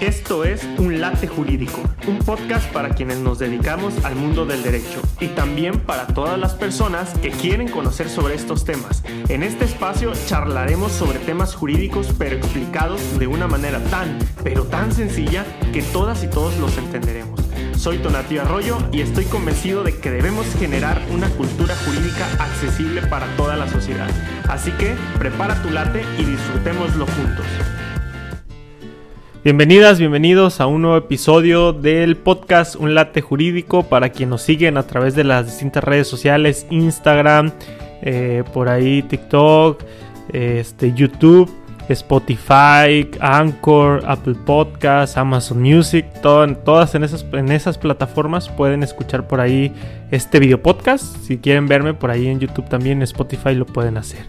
Esto es Un Late Jurídico, un podcast para quienes nos dedicamos al mundo del derecho y también para todas las personas que quieren conocer sobre estos temas. En este espacio charlaremos sobre temas jurídicos pero explicados de una manera tan, pero tan sencilla que todas y todos los entenderemos. Soy Tonatio Arroyo y estoy convencido de que debemos generar una cultura jurídica accesible para toda la sociedad. Así que prepara tu late y disfrutémoslo juntos. Bienvenidas, bienvenidos a un nuevo episodio del podcast Un Late Jurídico para quienes nos siguen a través de las distintas redes sociales, Instagram, eh, por ahí TikTok, este, YouTube, Spotify, Anchor, Apple Podcasts, Amazon Music, todas en esas, plataformas pueden escuchar por ahí este video podcast. Si quieren verme por ahí en YouTube también, Spotify lo pueden hacer.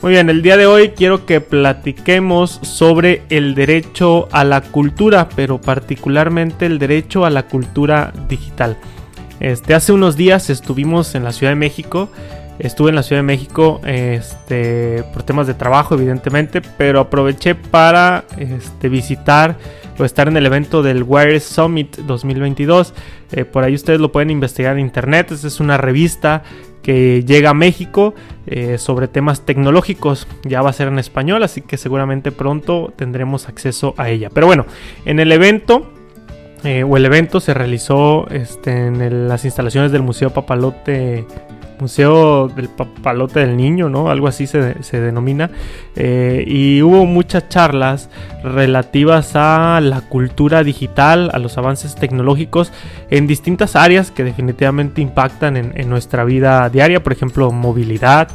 Muy bien, el día de hoy quiero que platiquemos sobre el derecho a la cultura, pero particularmente el derecho a la cultura digital. Este, hace unos días estuvimos en la Ciudad de México. Estuve en la Ciudad de México este, por temas de trabajo, evidentemente, pero aproveché para este, visitar o estar en el evento del Wire Summit 2022. Eh, por ahí ustedes lo pueden investigar en internet. Esta es una revista que llega a México eh, sobre temas tecnológicos. Ya va a ser en español, así que seguramente pronto tendremos acceso a ella. Pero bueno, en el evento... Eh, o el evento se realizó este, en las instalaciones del Museo Papalote Museo del Papalote del Niño, ¿no? Algo así se, denomina. Eh, y hubo muchas charlas relativas a la cultura digital, a los avances tecnológicos en distintas áreas que definitivamente impactan en, nuestra vida diaria, por ejemplo, movilidad.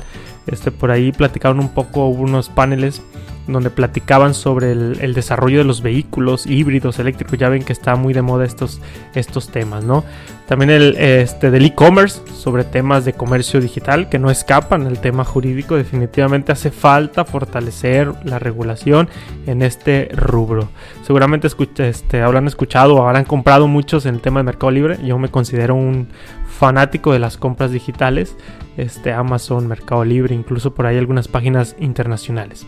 Este, por ahí platicaron un poco unos paneles donde platicaban sobre el, desarrollo de los vehículos híbridos eléctricos. Ya ven que está muy de moda estos, estos temas, ¿no? También el este, del e-commerce, sobre temas de comercio digital que no escapan al tema jurídico. Definitivamente hace falta fortalecer la regulación en este rubro. Seguramente escucha, este, habrán escuchado o habrán comprado muchos en el tema de Mercado Libre. Yo me considero un fanático de las compras digitales. Este, Amazon, Mercado Libre, incluso por ahí algunas páginas internacionales.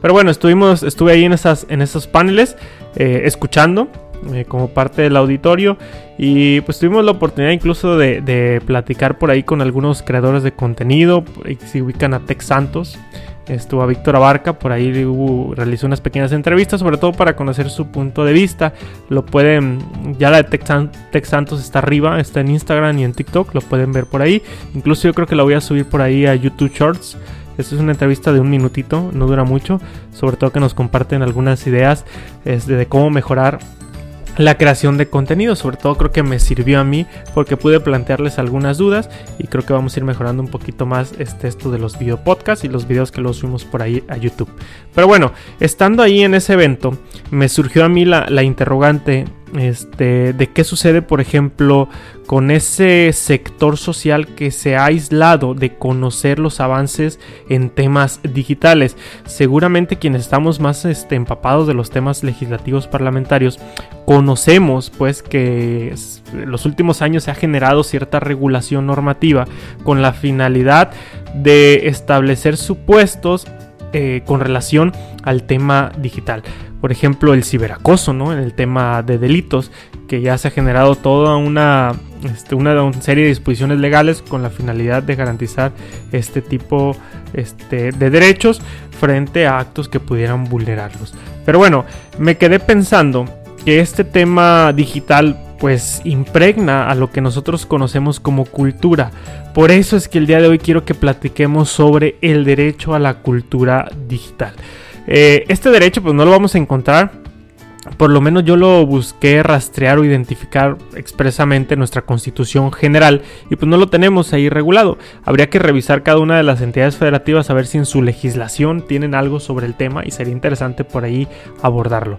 Pero bueno, estuvimos, estuve ahí en, esas, en esos paneles eh, escuchando eh, como parte del auditorio y pues tuvimos la oportunidad incluso de, platicar por ahí con algunos creadores de contenido. Se ubican a Santos, estuvo a Víctor Abarca, por ahí realizó unas pequeñas entrevistas, sobre todo para conocer su punto de vista. Lo pueden, ya la de Tech, Santos está arriba, está en Instagram y en TikTok, lo pueden ver por ahí. Incluso yo creo que la voy a subir por ahí a YouTube Shorts. Esta es una entrevista de un minutito, no dura mucho, sobre todo que nos comparten algunas ideas este, de cómo mejorar la creación de contenido. Sobre todo creo que me sirvió a mí porque pude plantearles algunas dudas y creo que vamos a ir mejorando un poquito más este, esto de los video podcasts y los videos que los subimos por ahí a YouTube. Pero bueno, estando ahí en ese evento, me surgió a mí la, la interrogante este, de qué sucede, por ejemplo, con ese sector social que se ha aislado de conocer los avances en temas digitales. Seguramente quienes estamos más este, empapados de los temas legislativos parlamentarios, conocemos pues que en los últimos años se ha generado cierta regulación normativa con la finalidad de establecer supuestos eh, con relación al tema digital por ejemplo, el ciberacoso, ¿no? En el tema de delitos, que ya se ha generado toda una, este, una, serie de disposiciones legales con la finalidad de garantizar este tipo este, de derechos frente a actos que pudieran vulnerarlos. Pero bueno, me quedé pensando que este tema digital pues impregna a lo que nosotros conocemos como cultura. Por eso es que el día de hoy quiero que platiquemos sobre el derecho a la cultura digital. Eh, este derecho pues no lo vamos a encontrar. Por lo menos yo lo busqué rastrear o identificar expresamente en nuestra constitución general y pues no lo tenemos ahí regulado. Habría que revisar cada una de las entidades federativas a ver si en su legislación tienen algo sobre el tema y sería interesante por ahí abordarlo.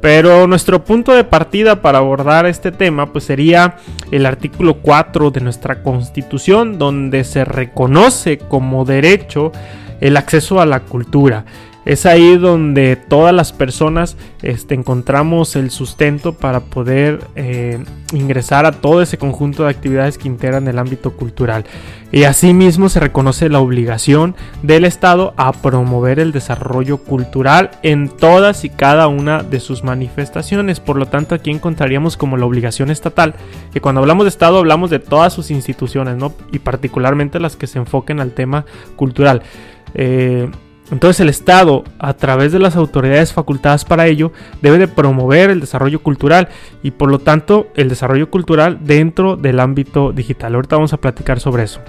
Pero nuestro punto de partida para abordar este tema pues sería el artículo 4 de nuestra constitución donde se reconoce como derecho el acceso a la cultura. Es ahí donde todas las personas este, encontramos el sustento para poder eh, ingresar a todo ese conjunto de actividades que integran el ámbito cultural. Y asimismo se reconoce la obligación del Estado a promover el desarrollo cultural en todas y cada una de sus manifestaciones. Por lo tanto, aquí encontraríamos como la obligación estatal, que cuando hablamos de Estado hablamos de todas sus instituciones, ¿no? Y particularmente las que se enfoquen al tema cultural. Eh, entonces el Estado, a través de las autoridades facultadas para ello, debe de promover el desarrollo cultural y por lo tanto el desarrollo cultural dentro del ámbito digital. Ahorita vamos a platicar sobre eso.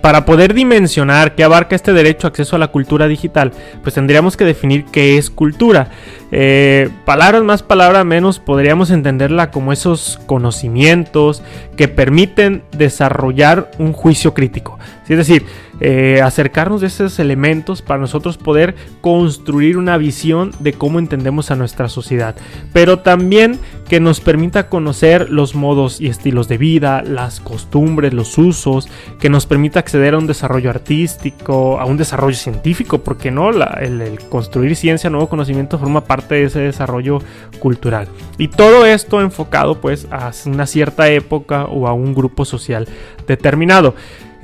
Para poder dimensionar qué abarca este derecho a acceso a la cultura digital, pues tendríamos que definir qué es cultura. Eh, palabras más, palabras menos, podríamos entenderla como esos conocimientos que permiten desarrollar un juicio crítico. Es decir, eh, acercarnos de esos elementos para nosotros poder construir una visión de cómo entendemos a nuestra sociedad. Pero también que nos permita conocer los modos y estilos de vida, las costumbres, los usos, que nos permita acceder a un desarrollo artístico, a un desarrollo científico, porque no, el, construir ciencia, nuevo conocimiento forma parte de ese desarrollo cultural. Y todo esto enfocado pues a una cierta época o a un grupo social determinado.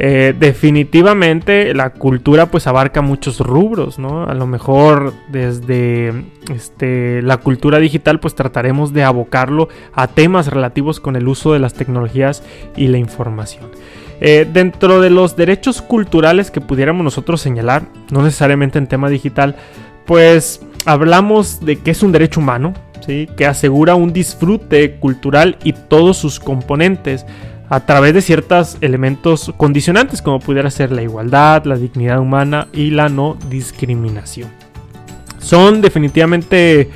Eh, definitivamente la cultura pues abarca muchos rubros, ¿no? A lo mejor desde este, la cultura digital pues trataremos de abocarlo a temas relativos con el uso de las tecnologías y la información. Eh, dentro de los derechos culturales que pudiéramos nosotros señalar, no necesariamente en tema digital, pues hablamos de que es un derecho humano, ¿sí? que asegura un disfrute cultural y todos sus componentes, a través de ciertos elementos condicionantes como pudiera ser la igualdad, la dignidad humana y la no discriminación. Son definitivamente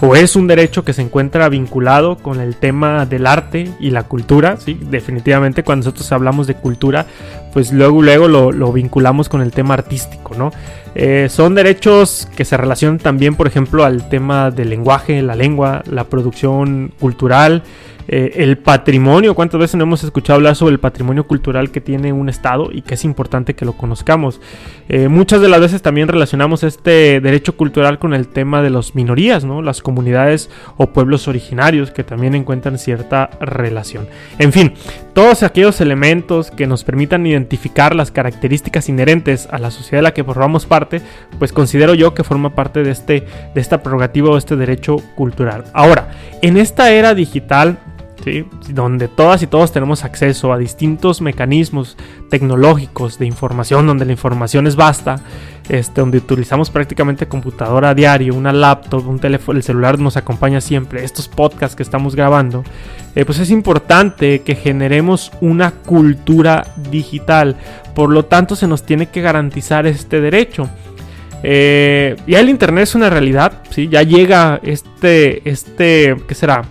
o es un derecho que se encuentra vinculado con el tema del arte y la cultura, ¿sí? definitivamente cuando nosotros hablamos de cultura, pues luego, luego lo, vinculamos con el tema artístico, ¿no? Eh, son derechos que se relacionan también, por ejemplo, al tema del lenguaje, la lengua, la producción cultural, eh, el patrimonio, cuántas veces no hemos escuchado hablar sobre el patrimonio cultural que tiene un estado y que es importante que lo conozcamos. Eh, muchas de las veces también relacionamos este derecho cultural con el tema de las minorías, ¿no? las comunidades o pueblos originarios que también encuentran cierta relación. En fin, todos aquellos elementos que nos permitan identificar las características inherentes a la sociedad de la que formamos parte, pues considero yo que forma parte de, este, de esta prerrogativa o este derecho cultural. Ahora, en esta era digital, donde todas y todos tenemos acceso a distintos mecanismos tecnológicos de información, donde la información es vasta, este, donde utilizamos prácticamente computadora a diario, una laptop, un teléfono, el celular nos acompaña siempre, estos podcasts que estamos grabando, eh, pues es importante que generemos una cultura digital, por lo tanto se nos tiene que garantizar este derecho. Eh, ya el internet es una realidad, ¿sí? ya llega este, este, ¿qué será?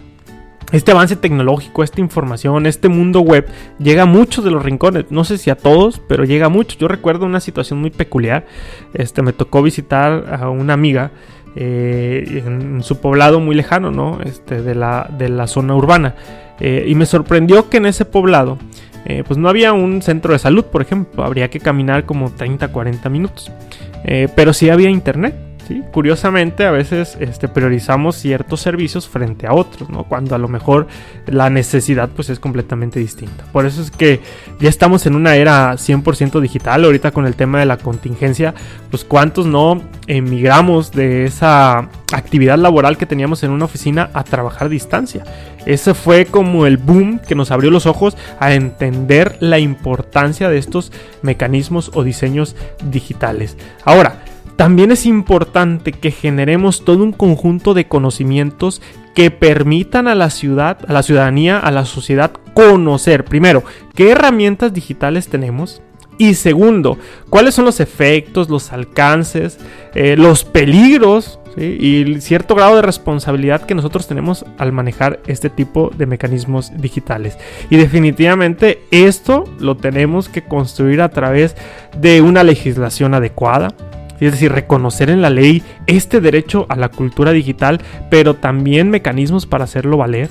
Este avance tecnológico, esta información, este mundo web llega a muchos de los rincones. No sé si a todos, pero llega a muchos. Yo recuerdo una situación muy peculiar. Este, me tocó visitar a una amiga eh, en su poblado muy lejano, ¿no? Este, de la, de la zona urbana. Eh, y me sorprendió que en ese poblado, eh, pues no había un centro de salud, por ejemplo. Habría que caminar como 30, 40 minutos. pero sí había internet. Curiosamente, a veces este, priorizamos ciertos servicios frente a otros, ¿no? Cuando a lo mejor la necesidad pues, es completamente distinta. Por eso es que ya estamos en una era 100% digital. Ahorita con el tema de la contingencia, pues cuántos no emigramos de esa actividad laboral que teníamos en una oficina a trabajar a distancia. Ese fue como el boom que nos abrió los ojos a entender la importancia de estos mecanismos o diseños digitales. Ahora, también es importante que generemos todo un conjunto de conocimientos que permitan a la ciudad, a la ciudadanía, a la sociedad conocer, primero, qué herramientas digitales tenemos, y segundo, cuáles son los efectos, los alcances, eh, los peligros y cierto grado de responsabilidad que nosotros tenemos al manejar este tipo de mecanismos digitales. Y definitivamente esto lo tenemos que construir a través de una legislación adecuada, es decir, reconocer en la ley este derecho a la cultura digital, pero también mecanismos para hacerlo valer.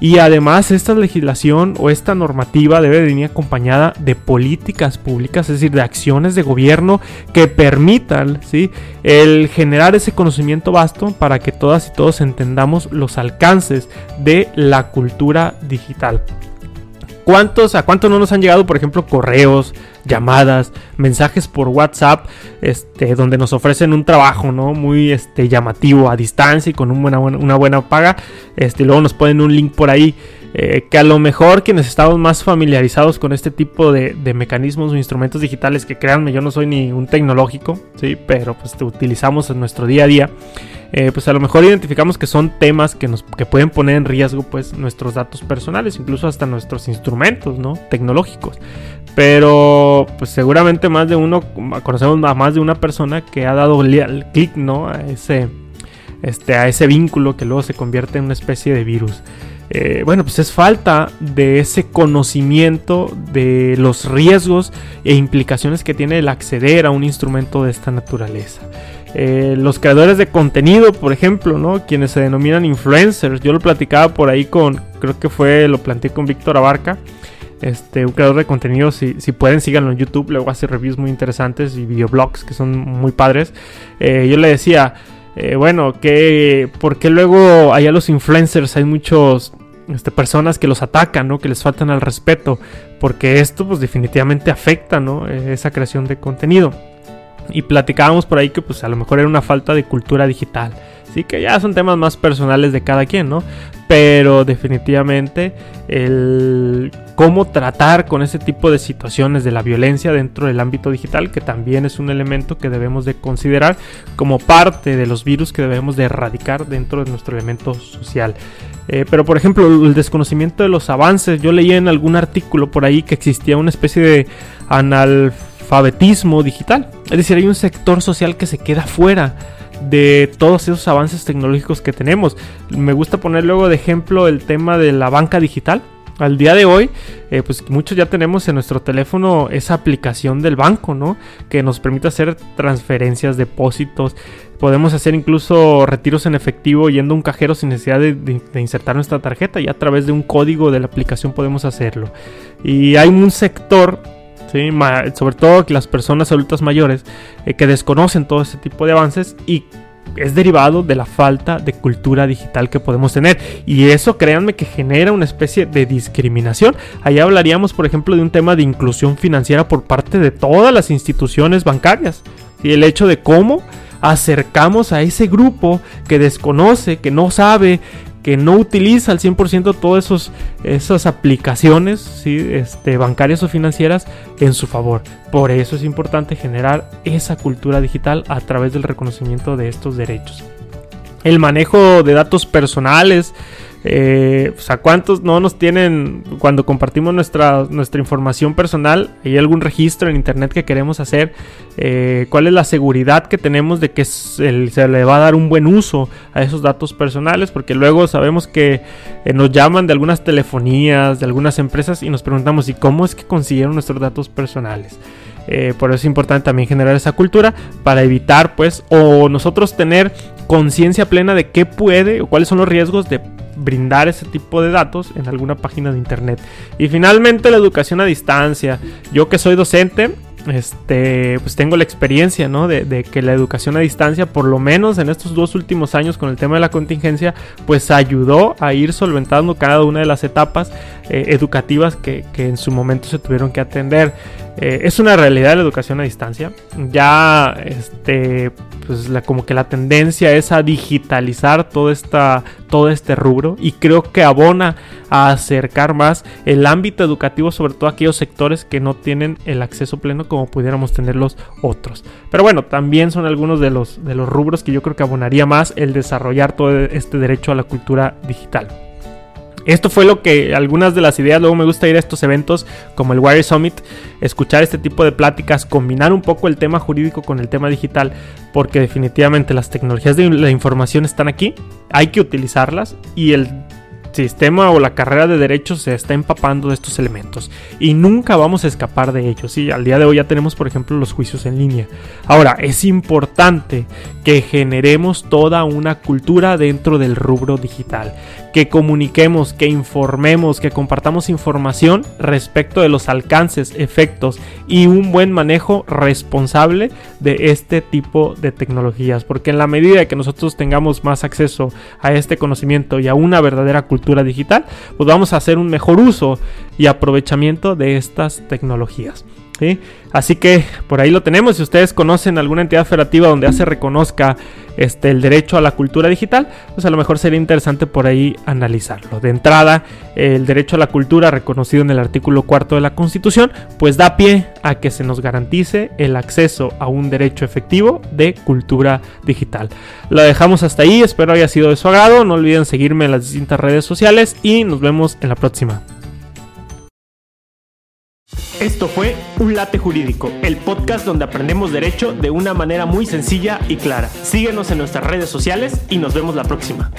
Y además esta legislación o esta normativa debe venir acompañada de políticas públicas, es decir, de acciones de gobierno que permitan ¿sí? el generar ese conocimiento vasto para que todas y todos entendamos los alcances de la cultura digital. ¿Cuántos, ¿A cuántos no nos han llegado, por ejemplo, correos, llamadas, mensajes por WhatsApp, este, donde nos ofrecen un trabajo, ¿no? Muy este, llamativo a distancia y con una buena paga. Este, luego nos ponen un link por ahí. Eh, que a lo mejor quienes estamos más familiarizados con este tipo de, mecanismos o instrumentos digitales, que créanme, yo no soy ni un tecnológico, ¿sí? pero pues utilizamos en nuestro día a día. Eh, pues a lo mejor identificamos que son temas que nos que pueden poner en riesgo pues nuestros datos personales, incluso hasta nuestros instrumentos, ¿no? tecnológicos. Pero pues seguramente más de uno conocemos a más de una persona que ha dado clic, ¿no? a ese este a ese vínculo que luego se convierte en una especie de virus. Eh, bueno, pues es falta de ese conocimiento de los riesgos e implicaciones que tiene el acceder a un instrumento de esta naturaleza. Eh, los creadores de contenido, por ejemplo, ¿no? Quienes se denominan influencers. Yo lo platicaba por ahí con, creo que fue, lo planteé con Víctor Abarca. Este, un creador de contenido, si, pueden síganlo en YouTube, luego hace reviews muy interesantes y videoblogs que son muy padres. Eh, yo le decía, eh, bueno, que porque luego allá los influencers hay muchos este, personas que los atacan, ¿no? Que les faltan al respeto, porque esto pues definitivamente afecta, ¿no? Esa creación de contenido. Y platicábamos por ahí que pues a lo mejor era una falta de cultura digital. Sí que ya son temas más personales de cada quien, ¿no? Pero definitivamente el cómo tratar con ese tipo de situaciones de la violencia dentro del ámbito digital, que también es un elemento que debemos de considerar como parte de los virus que debemos de erradicar dentro de nuestro elemento social. Eh, pero por ejemplo, el desconocimiento de los avances, yo leí en algún artículo por ahí que existía una especie de analfabetismo alfabetismo digital. Es decir, hay un sector social que se queda fuera de todos esos avances tecnológicos que tenemos. Me gusta poner luego de ejemplo el tema de la banca digital. Al día de hoy, eh, pues muchos ya tenemos en nuestro teléfono esa aplicación del banco, ¿no? Que nos permite hacer transferencias, depósitos. Podemos hacer incluso retiros en efectivo yendo a un cajero sin necesidad de, de insertar nuestra tarjeta. Y a través de un código de la aplicación podemos hacerlo. Y hay un sector sobre todo que las personas adultas mayores eh, que desconocen todo este tipo de avances y es derivado de la falta de cultura digital que podemos tener. Y eso, créanme, que genera una especie de discriminación. Allá hablaríamos, por ejemplo, de un tema de inclusión financiera por parte de todas las instituciones bancarias. Y el hecho de cómo acercamos a ese grupo que desconoce, que no sabe, que no utiliza al 100% todas esas aplicaciones ¿sí? este, bancarias o financieras en su favor. Por eso es importante generar esa cultura digital a través del reconocimiento de estos derechos. El manejo de datos personales, eh, o sea, ¿cuántos no nos tienen cuando compartimos nuestra, nuestra información personal? ¿Hay algún registro en internet que queremos hacer? Eh, ¿Cuál es la seguridad que tenemos de que se, le va a dar un buen uso a esos datos personales? Porque luego sabemos que eh, nos llaman de algunas telefonías, de algunas empresas y nos preguntamos, ¿y cómo es que consiguieron nuestros datos personales? por eso es importante también generar esa cultura para evitar, pues, o nosotros tener conciencia plena de qué puede o cuáles son los riesgos de brindar ese tipo de datos en alguna página de internet. Y finalmente la educación a distancia. Yo que soy docente, este, pues tengo la experiencia, ¿no? De, que la educación a distancia, por lo menos en estos dos últimos años con el tema de la contingencia, pues ayudó a ir solventando cada una de las etapas eh, educativas que, en su momento se tuvieron que atender. Eh, es una realidad la educación a distancia. Ya, este, pues como que la tendencia es a digitalizar todo, esta, todo este rubro y creo que abona a acercar más el ámbito educativo, sobre todo aquellos sectores que no tienen el acceso pleno como pudiéramos tener los otros. Pero bueno, también son algunos de los, de los rubros que yo creo que abonaría más el desarrollar todo este derecho a la cultura digital. Esto fue lo que algunas de las ideas, luego me gusta ir a estos eventos como el Wire Summit, escuchar este tipo de pláticas, combinar un poco el tema jurídico con el tema digital, porque definitivamente las tecnologías de la información están aquí, hay que utilizarlas y el sistema o la carrera de derecho se está empapando de estos elementos y nunca vamos a escapar de ellos. ¿sí? Al día de hoy ya tenemos, por ejemplo, los juicios en línea. Ahora, es importante que generemos toda una cultura dentro del rubro digital, que comuniquemos, que informemos, que compartamos información respecto de los alcances, efectos y un buen manejo responsable de este tipo de tecnologías, porque en la medida que nosotros tengamos más acceso a este conocimiento y a una verdadera cultura digital, pues vamos a hacer un mejor uso y aprovechamiento de estas tecnologías. Así que por ahí lo tenemos. Si ustedes conocen alguna entidad federativa donde ya se reconozca este, el derecho a la cultura digital, pues a lo mejor sería interesante por ahí analizarlo. De entrada, el derecho a la cultura reconocido en el artículo cuarto de la Constitución, pues da pie a que se nos garantice el acceso a un derecho efectivo de cultura digital. Lo dejamos hasta ahí, espero haya sido de su agrado. No olviden seguirme en las distintas redes sociales y nos vemos en la próxima. Esto fue Un Late Jurídico, el podcast donde aprendemos derecho de una manera muy sencilla y clara. Síguenos en nuestras redes sociales y nos vemos la próxima.